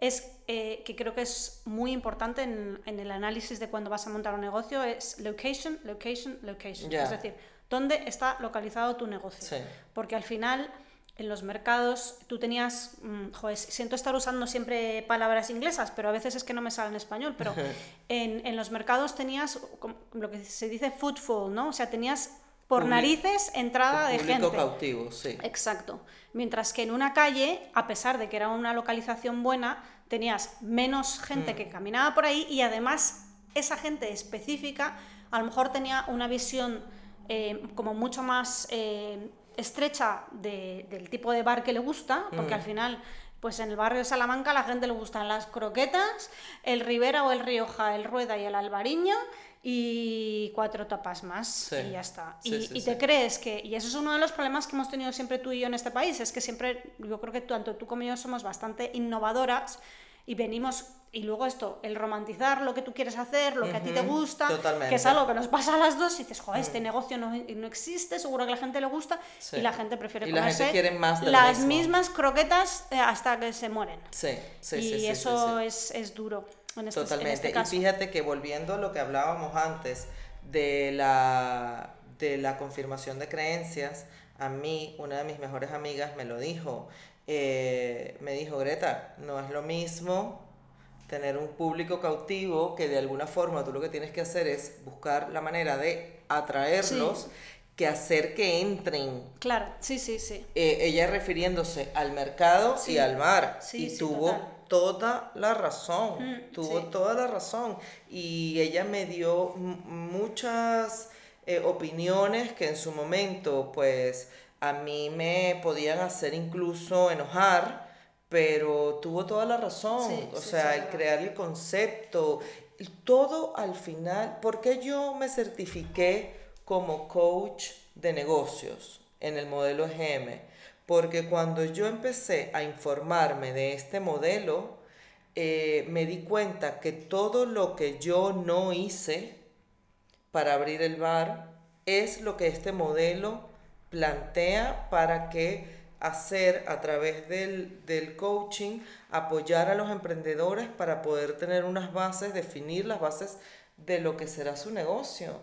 es eh, que creo que es muy importante en, en el análisis de cuando vas a montar un negocio es location, location, location. Es decir, dónde está localizado tu negocio. Sí. Porque al final en los mercados tú tenías, mm, joder, siento estar usando siempre palabras inglesas, pero a veces es que no me sale en español, pero en, en los mercados tenías como lo que se dice footfall, ¿no? O sea, tenías por Publi- narices entrada de público gente. cautivo, sí. Exacto. Mientras que en una calle, a pesar de que era una localización buena, tenías menos gente que caminaba por ahí y además esa gente específica a lo mejor tenía una visión eh, como mucho más eh, estrecha de- del tipo de bar que le gusta, porque al final... Pues en el barrio de Salamanca a la gente le gustan las croquetas, el Ribera o el Rioja, el Rueda y el Albariño y cuatro tapas más Sí. y ya está. Sí, y sí, y sí. te crees que, y eso es uno de los problemas que hemos tenido siempre tú y yo en este país, es que siempre, yo creo que tanto tú como yo somos bastante innovadoras y venimos, y luego esto, el romantizar lo que tú quieres hacer, lo que a ti te gusta, totalmente. que es algo que nos pasa a las dos, y dices, joder, este negocio no, no existe, seguro que a la gente le gusta, y la gente prefiere Y la gente más de las mismas croquetas eh, hasta que se mueren. Sí, sí, y eso. Es, es duro en este, en Totalmente. este y caso. fíjate que volviendo a lo que hablábamos antes de la, de la confirmación de creencias, a mí una de mis mejores amigas me lo dijo. Eh, me dijo, Greta, no es lo mismo tener un público cautivo que de alguna forma tú lo que tienes que hacer es buscar la manera de atraerlos que hacer que entren. Claro, sí, sí, sí. Eh, ella refiriéndose al mercado Sí. y al mar. Sí, y tuvo total. Toda la razón. Mm, tuvo sí. toda la razón. Y ella me dio muchas eh, opiniones que en su momento, pues, a mí me podían hacer incluso enojar. Pero tuvo toda la razón. Sí, o sí, sea, el crear el concepto. y Todo al final. ¿Por qué yo me certifiqué como coach de negocios en el modelo EGM? Porque cuando yo empecé a informarme de este modelo, eh, me di cuenta que todo lo que yo no hice para abrir el bar es lo que este modelo plantea para que hacer a través del, del coaching, apoyar a los emprendedores para poder tener unas bases, definir las bases de lo que será su negocio.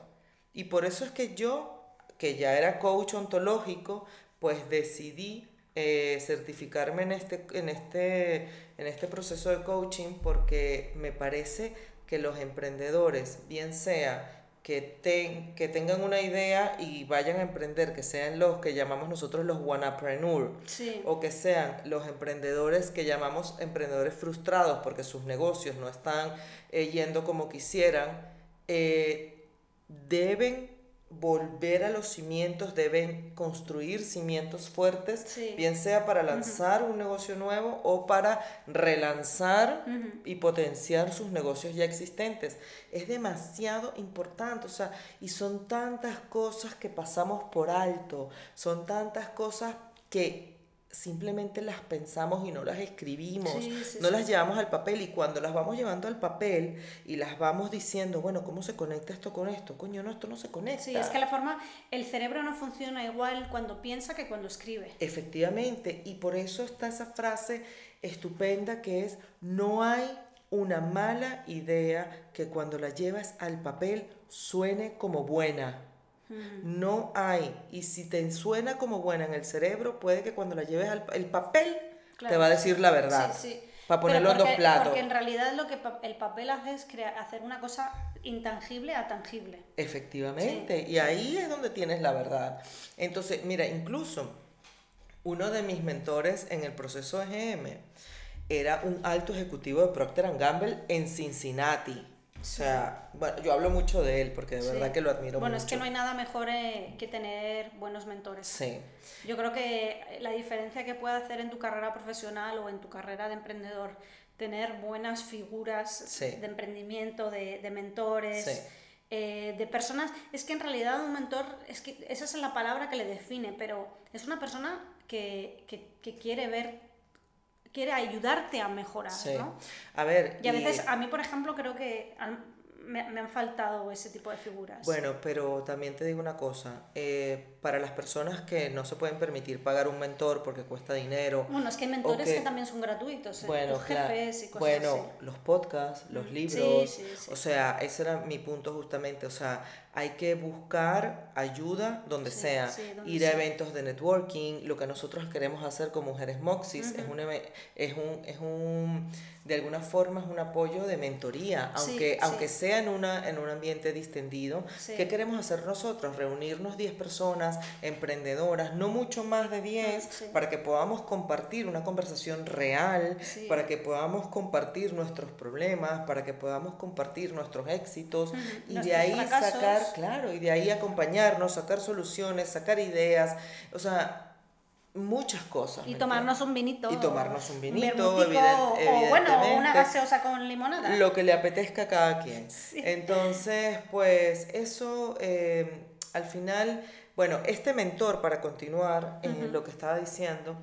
Y por eso es que yo, que ya era coach ontológico, pues decidí eh, certificarme en este, en, este, en este proceso de coaching porque me parece que los emprendedores, bien sea que, ten- que tengan una idea y vayan a emprender, que sean los que llamamos nosotros los wannapreneur, Sí. o que sean los emprendedores que llamamos emprendedores frustrados porque sus negocios no están eh, yendo como quisieran, eh, deben volver a los cimientos, deben construir cimientos fuertes, Sí. bien sea para lanzar un negocio nuevo o para relanzar y potenciar sus negocios ya existentes. Es demasiado importante, o sea, y son tantas cosas que pasamos por alto, son tantas cosas que simplemente las pensamos y no las escribimos, Sí, sí, no sí. las llevamos al papel y cuando las vamos llevando al papel y las vamos diciendo, bueno, ¿cómo se conecta esto con esto? Coño, no, esto no se conecta. Sí, es que la forma, el cerebro no funciona igual cuando piensa que cuando escribe. Efectivamente, y por eso está esa frase estupenda que es, no hay una mala idea que cuando la llevas al papel suene como buena. No hay. Y si te suena como buena en el cerebro, puede que cuando la lleves al el papel te va a decir la verdad. Sí, sí. Para ponerlo en dos porque- platos. Porque en realidad lo que pa- el papel hace es crea- hacer una cosa intangible a tangible. Efectivamente, Sí, y ahí es donde tienes la verdad. Entonces, mira, incluso uno de mis mentores en el proceso EGM era un alto ejecutivo de Procter Gamble en Cincinnati. O sea, bueno, yo hablo mucho de él porque de Sí. verdad que lo admiro Bueno, mucho. es que no hay nada mejor eh, que tener buenos mentores. Sí, Yo creo que la diferencia que puede hacer en tu carrera profesional o en tu carrera de emprendedor, tener buenas figuras Sí. de emprendimiento, de, de mentores, Sí. eh, de personas, es que en realidad un mentor, es que esa es la palabra que le define, pero es una persona que, que, que quiere ver, quiere ayudarte a mejorar, ¿no? A ver... Y a veces, a mí por ejemplo, creo que me, han faltado ese tipo de figuras. Bueno, pero también te digo una cosa, eh, para las personas que no se pueden permitir pagar un mentor porque cuesta dinero. Bueno, es que hay mentores que, también son gratuitos, ¿eh? bueno, jefes y cosas bueno, los podcasts, los libros, o sea, ese era mi punto justamente, o sea, hay que buscar ayuda donde sea, ir a eventos de networking, lo que nosotros queremos hacer con Mujeres Moxis es, un, es, un, es un, de alguna forma es un apoyo de mentoría, aunque, aunque sea en, una, en un ambiente distendido. ¿Qué queremos hacer nosotros? Reunirnos 10 personas emprendedoras, no mucho más de 10, para que podamos compartir una conversación real, para que podamos compartir nuestros problemas, para que podamos compartir nuestros éxitos y de ahí sacar claro, y de ahí acompañarnos, sacar soluciones, sacar ideas, o sea, muchas cosas. Y tomarnos un vinito. Y tomarnos un vinito, o bueno, una gaseosa con limonada. Lo que le apetezca a cada quien. Entonces, pues eso, eh, al final, bueno, este mentor, para continuar en lo que estaba diciendo,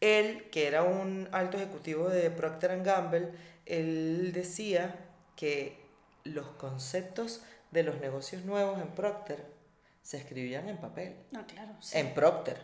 él, que era un alto ejecutivo de Procter Gamble, él decía que los conceptos de los negocios nuevos en Procter se escribían en papel. No, claro. En Procter.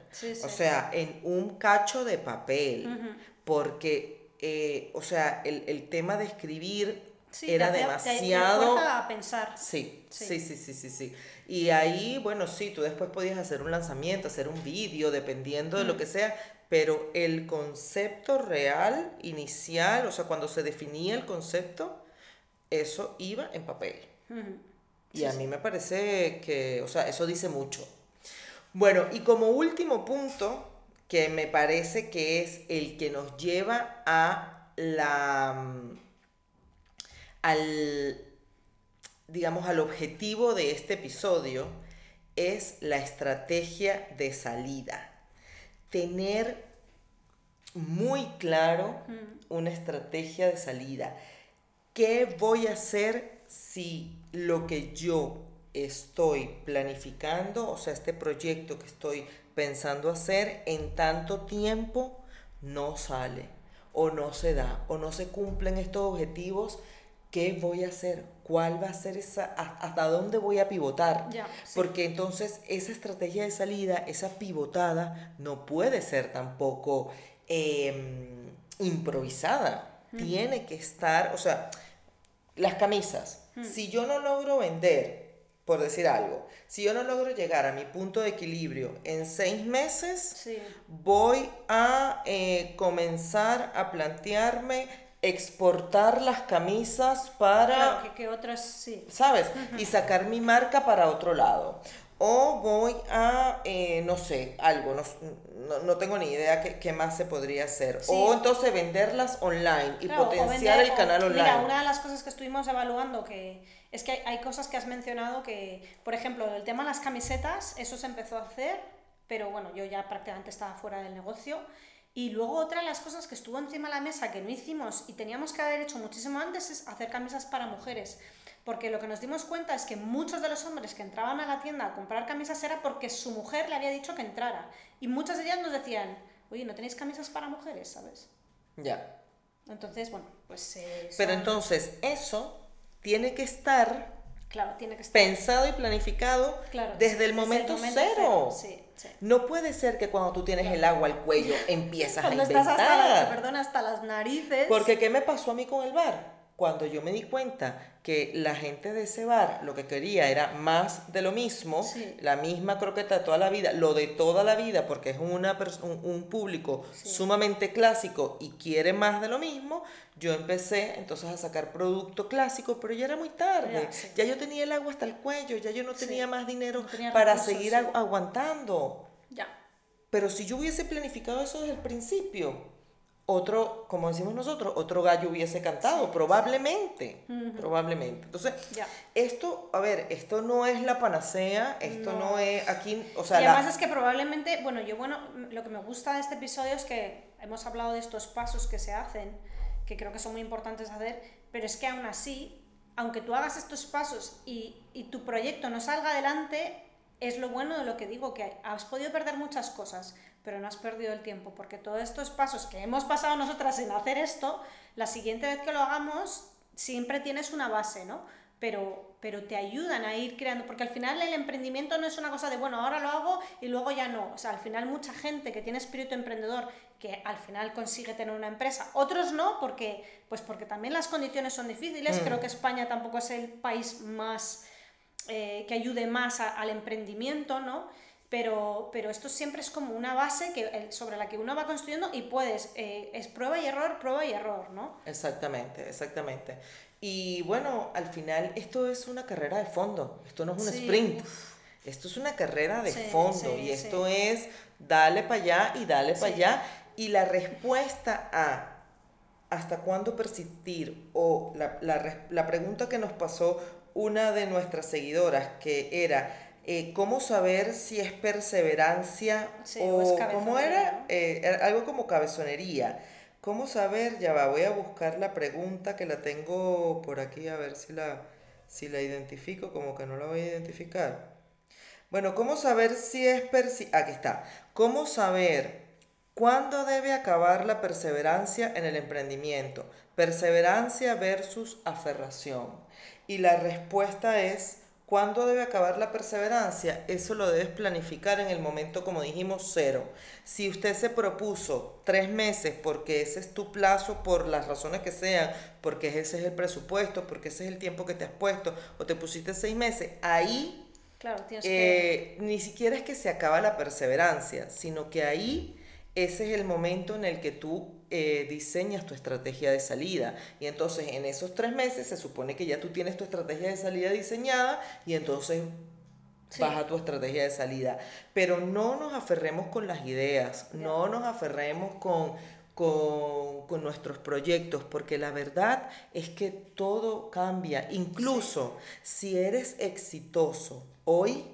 o sea, en un cacho de papel. Porque, eh, o sea, el, tema de escribir era demasiado... a pensar. Sí, sí, sí, sí, sí, sí. Y ahí, bueno, sí, tú después podías hacer un lanzamiento, hacer un vídeo, dependiendo de lo que sea, pero el concepto real, inicial, o sea, cuando se definía el concepto, eso iba en papel. Y a mí me parece que, o sea, eso dice mucho. Bueno, y como último punto, que me parece que es el que nos lleva a la al digamos al objetivo de este episodio es la estrategia de salida. Tener muy claro una estrategia de salida. ¿Qué voy a hacer si lo que yo estoy planificando, o sea, este proyecto que estoy pensando hacer en tanto tiempo no sale o no se da o no se cumplen estos objetivos, ¿qué voy a hacer? ¿Cuál va a ser esa, hasta dónde voy a pivotar? Porque entonces esa estrategia de salida, esa pivotada, no puede ser tampoco em, improvisada. Tiene que estar, o sea, las camisas. Hmm. Si yo no logro vender, por decir algo, si yo no logro llegar a mi punto de equilibrio en seis meses, voy a eh, comenzar a plantearme exportar las camisas para... Claro, que, otras, sí. ¿Sabes? Y sacar mi marca para otro lado o voy a, eh, no sé, algo, no, no, tengo ni idea qué, qué, más se podría hacer. O entonces venderlas online y potenciar el canal online. Mira, una de las cosas que estuvimos evaluando que es que hay, hay, cosas que has mencionado que, por ejemplo, el tema de las camisetas, eso se empezó a hacer, pero bueno, yo ya prácticamente estaba fuera del negocio. Y luego otra de las cosas que estuvo encima de la mesa que no hicimos y teníamos que haber hecho muchísimo antes es hacer camisas para mujeres. Porque lo que nos dimos cuenta es que muchos de los hombres que entraban a la tienda a comprar camisas era porque su mujer le había dicho que entrara. Y muchas de ellas nos decían, oye, ¿no tenéis camisas para mujeres, sabes? Ya. Entonces, bueno, pues... Eh, Pero entonces, eso tiene que estar... Claro, tiene que estar... Pensado y planificado desde, el, momento cero. Sí, sí. No puede ser que cuando tú tienes el agua al cuello empiezas a inventar. Estás hasta, perdón, hasta las narices. Porque ¿qué me pasó a mí con el bar? Cuando yo me di cuenta que la gente de ese bar lo que quería era más de lo mismo, la misma croqueta de toda la vida, lo de toda la vida, porque es una un, un público sumamente clásico y quiere más de lo mismo, yo empecé entonces a sacar producto clásico, pero ya era muy tarde, ya, yo tenía el agua hasta el cuello, ya yo no tenía más dinero para seguir aguantando. Ya. Pero si yo hubiese planificado eso desde el principio, otro, como decimos nosotros, otro gallo hubiese cantado, probablemente, probablemente. Entonces, esto, a ver, esto no es la panacea, esto no, es aquí, o sea... Y además es que probablemente, bueno, yo, bueno, lo que me gusta de este episodio es que hemos hablado de estos pasos que se hacen, que creo que son muy importantes hacer, pero es que aún así aunque tú hagas estos pasos y, y tu proyecto no salga adelante, es lo bueno de lo que digo, que has podido perder muchas cosas, pero no has perdido el tiempo, porque todos estos pasos que hemos pasado nosotras en hacer esto, la siguiente vez que lo hagamos, siempre tienes una base, ¿no? Pero, pero te ayudan a ir creando, porque al final el emprendimiento no es una cosa de, bueno, ahora lo hago y luego ya no. O sea, al final mucha gente que tiene espíritu emprendedor, que al final consigue tener una empresa, otros no, porque, pues porque también las condiciones son difíciles. Creo mm. que España tampoco es el país más eh, que ayude más al emprendimiento, ¿no? Pero, pero, esto siempre es como una base que, sobre la que uno va construyendo y puedes, eh, es prueba y error, prueba y error, ¿no? Exactamente, exactamente. Y bueno, al final esto es una carrera de fondo, esto no es un sprint, esto es una carrera de fondo y esto es dale para allá y dale para allá. Y la respuesta a hasta cuándo persistir o la, la, la pregunta que nos pasó una de nuestras seguidoras que era eh, cómo saber si es perseverancia o, cómo era, eh, era algo como cabezonería. ¿Cómo saber? Ya va, voy a buscar la pregunta que la tengo por aquí a ver si la, si la identifico, como que no la voy a identificar. Bueno, ¿cómo saber si es persi Aquí está. ¿Cómo saber cuándo debe acabar la perseverancia en el emprendimiento? Perseverancia versus aferración. Y la respuesta es, ¿cuándo debe acabar la perseverancia? Eso lo debes planificar en el momento, como dijimos, cero. Si usted se propuso tres meses porque ese es tu plazo por las razones que sean, porque ese es el presupuesto, porque ese es el tiempo que te has puesto, o te pusiste seis meses, ahí Claro, eh, Ni siquiera es que se acaba la perseverancia, sino que ahí ese es el momento en el que tú eh, diseñas tu estrategia de salida. Y entonces en esos tres meses se supone que ya tú tienes tu estrategia de salida diseñada y entonces vas a tu estrategia de salida. Pero no nos aferremos con las ideas, no nos aferremos con, con, con, nuestros proyectos, porque la verdad es que todo cambia. Incluso si eres exitoso hoy,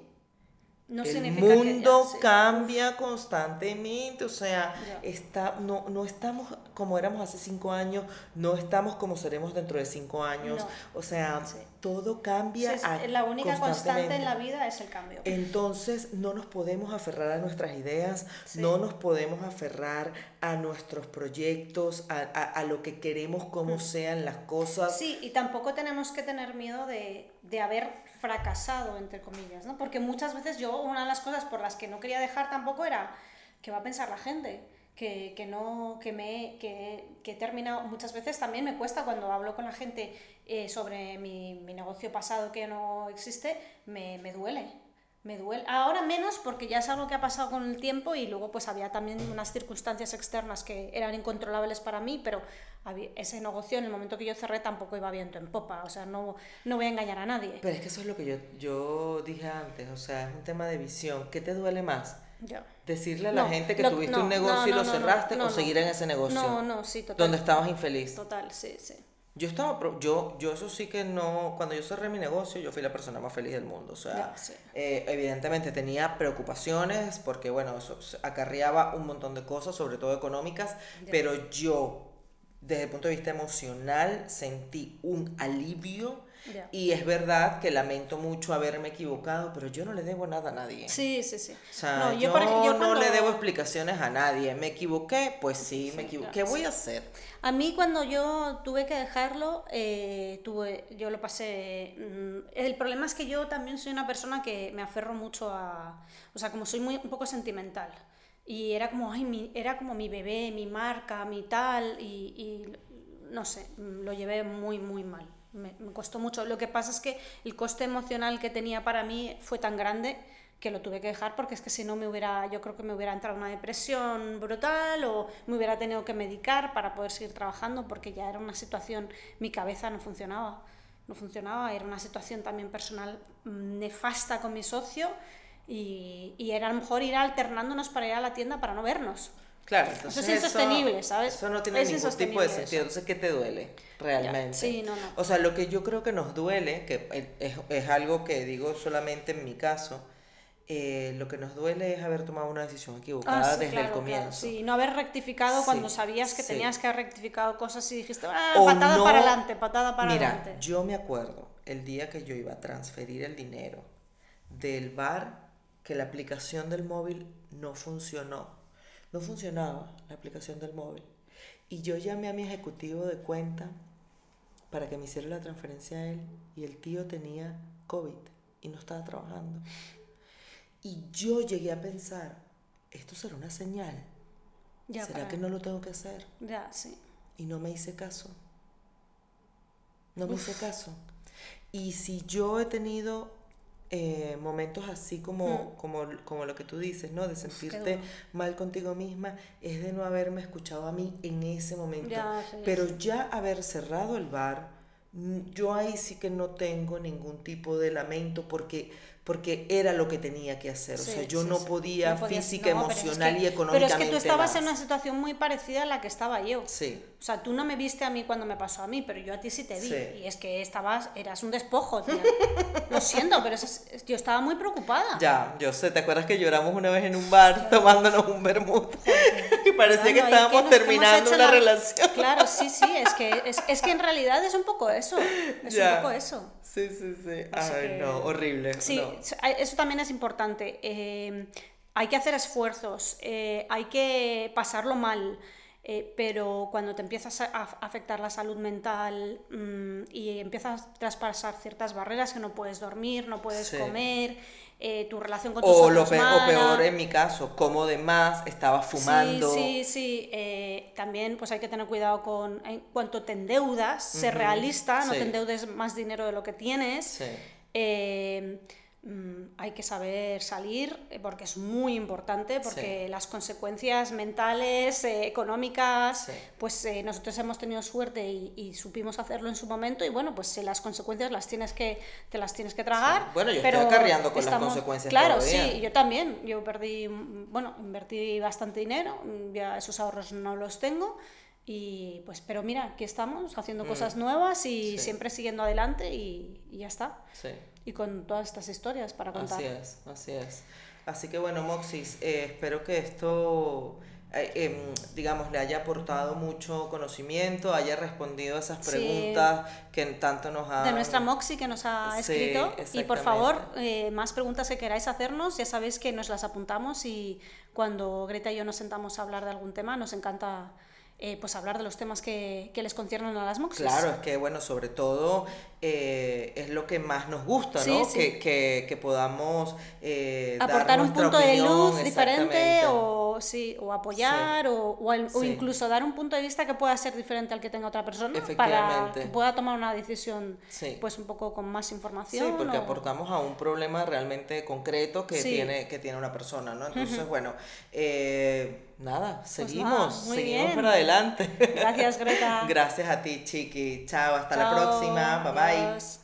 el mundo cambia constantemente, o sea, está, no, no estamos como éramos hace cinco años, no estamos como seremos dentro de cinco años, o sea, todo cambia. la única constante en la vida es el cambio. Entonces, no nos podemos aferrar a nuestras ideas, no nos podemos aferrar a nuestros proyectos, a, a, lo que queremos, como mm. sean las cosas. Sí, y tampoco tenemos que tener miedo de, de haber fracasado, entre comillas, ¿no? Porque muchas veces yo, una de las cosas por las que no quería dejar tampoco era qué va a pensar la gente. Que, que, no, que, me, que, que, he terminado, muchas veces también me cuesta cuando hablo con la gente eh, sobre mi, mi, negocio pasado que no existe, me, me duele, me duele. Ahora menos porque ya es algo que ha pasado con el tiempo y luego pues había también unas circunstancias externas que eran incontrolables para mí, pero ese negocio en el momento que yo cerré tampoco iba viento en popa, o sea, no, no voy a engañar a nadie. Pero es que eso es lo que yo, yo dije antes, o sea, es un tema de visión. ¿Qué te duele más? Decirle a la gente que tuviste un negocio y lo cerraste o seguir en ese negocio. No, no, sí, total. Donde estabas infeliz. Total, sí, sí. Yo estaba, yo, yo eso sí que no, cuando yo cerré mi negocio, yo fui la persona más feliz del mundo. O sea, eh, evidentemente tenía preocupaciones porque, bueno, eso acarreaba un montón de cosas, sobre todo económicas, pero yo, desde el punto de vista emocional, sentí un alivio y es verdad que lamento mucho haberme equivocado, pero yo no le debo nada a nadie. Sí, sí, sí. O sea, no, yo, yo, no le debo explicaciones a nadie. ¿Me equivoqué? Pues sí, me equivoqué. ¿Qué voy a hacer? A mí cuando yo tuve que dejarlo, eh, tuve, yo lo pasé... Mm, el problema es que yo también soy una persona que me aferro mucho a... O sea, como soy muy, un poco sentimental. Y era como, ay, mi, era como mi bebé, mi marca, mi tal, y, y no sé, lo llevé muy, muy mal me, costó mucho. Lo que pasa es que el coste emocional que tenía para mí fue tan grande que lo tuve que dejar porque es que si no me hubiera, yo creo que me hubiera entrado una depresión brutal o me hubiera tenido que medicar para poder seguir trabajando porque ya era una situación, mi cabeza no funcionaba, no funcionaba, era una situación también personal mm, nefasta con mi socio y, y era a lo mejor ir alternándonos para ir a la tienda para no vernos. Claro, entonces eso es insostenible, ¿sabes? Eso no tiene ningún tipo de sentido. Entonces, ¿qué te duele realmente? Sí, no, no. O sea, lo que yo creo que nos duele, que es, es, algo que digo solamente en mi caso, eh, lo que nos duele es haber tomado una decisión equivocada Ah, sí, desde claro, el claro, comienzo. sí, no haber rectificado cuando Sí, sabías que sí. tenías que haber rectificado cosas y dijiste, ah, O patada no- para adelante, patada para Mira, adelante. yo me acuerdo el día que yo iba a transferir el dinero del bar que la aplicación del móvil no funcionó. No funcionaba la aplicación del móvil. Y yo llamé a mi ejecutivo de cuenta para que me hiciera la transferencia a él y el tío tenía COVID y no estaba trabajando. Y yo llegué a pensar, esto será una señal. Ya, ¿Será para- que no lo tengo que hacer? Ya, sí. y no me hice caso. No me hice caso. Y si yo he tenido eh, momentos así como, como, como lo que tú dices, ¿no? De sentirte mal contigo misma, es de no haberme escuchado a mí en ese momento. Ya, sí, Pero ya haber cerrado el bar, mm, yo ahí sí que no tengo ningún tipo de lamento porque, porque era lo que tenía que hacer. o sea, yo sí, no podía No física, no, pero es emocional que- y económicamente Pero es que tú estabas en más. una situación muy parecida a la que estaba yo. Sí. O sea, tú no me viste a mí cuando me pasó a mí, pero yo a ti sí te vi. Sí. Y es que estabas, eras un despojo, tía. Lo siento, pero es- yo estaba muy preocupada. Ya, yo sé, ¿te acuerdas que lloramos una vez en un bar tomándonos un vermut? y parecía que estábamos terminando una la- relación. Claro, sí, sí, es que, es, es que en realidad es un poco eso. Es Ya. un poco eso. Sí, sí, sí. Así Ay, que- no, horrible. Sí, no. Eso también es importante. eh, hay que hacer esfuerzos, eh, hay que pasarlo mal, eh, pero cuando te empiezas a, afectar la salud mental mm, y empiezas a traspasar ciertas barreras, que no puedes dormir, no puedes Sí. comer, eh, tu relación con tus O, lo otros pe- o mala. peor en mi caso, como de más, estaba fumando. Sí, sí, sí. eh, también pues hay que tener cuidado con en cuanto te endeudas, ser realista, no sí. te endeudes más dinero de lo que tienes. Sí. Mm, hay que saber salir eh, porque es muy importante, porque Sí. las consecuencias mentales, eh, económicas, Sí. pues eh, nosotros hemos tenido suerte y, y supimos hacerlo en su momento y bueno, pues eh, las consecuencias las tienes que, te las tienes que tragar. Sí. Bueno, yo estoy pero acarreando con las consecuencias Claro, todavía. sí, yo también. Yo perdí, mm, bueno, invertí bastante dinero, mm, ya esos ahorros no los tengo. Y pues, pero mira, aquí estamos haciendo cosas nuevas y Mm. Siempre siguiendo adelante y, y ya está. Sí. Y con todas estas historias para contar. Así es, así es. Así que bueno, Moxis, eh, espero que esto, eh, em, digamos, le haya aportado mucho conocimiento, haya respondido a esas Sí. preguntas que tanto nos han... De nuestra Moxie que nos ha Sí, escrito. y por favor, eh, más preguntas que queráis hacernos, ya sabéis que nos las apuntamos y cuando Greta y yo nos sentamos a hablar de algún tema, nos encanta eh, pues hablar de los temas que, que les conciernen a las Moxies. Claro, es que bueno, sobre todo eh, es lo que más nos gusta, Sí, ¿no? sí. Que, que, que podamos eh, dar aportar un punto de luz diferente o, sí, o apoyar o, o el- o Sí. incluso dar un punto de vista que pueda ser diferente al que tenga otra persona para Efectivamente. que pueda tomar una decisión Sí. pues un poco con más Sí, información. porque o- aportamos a un problema realmente concreto que, Sí. tiene, que tiene una persona, ¿no? Entonces, bueno, eh, nada, seguimos, Pues nada, muy seguimos bien. para adelante. Gracias, Greta. Gracias a ti, Chiqui. Chao, hasta la próxima. Bye bye. Bye.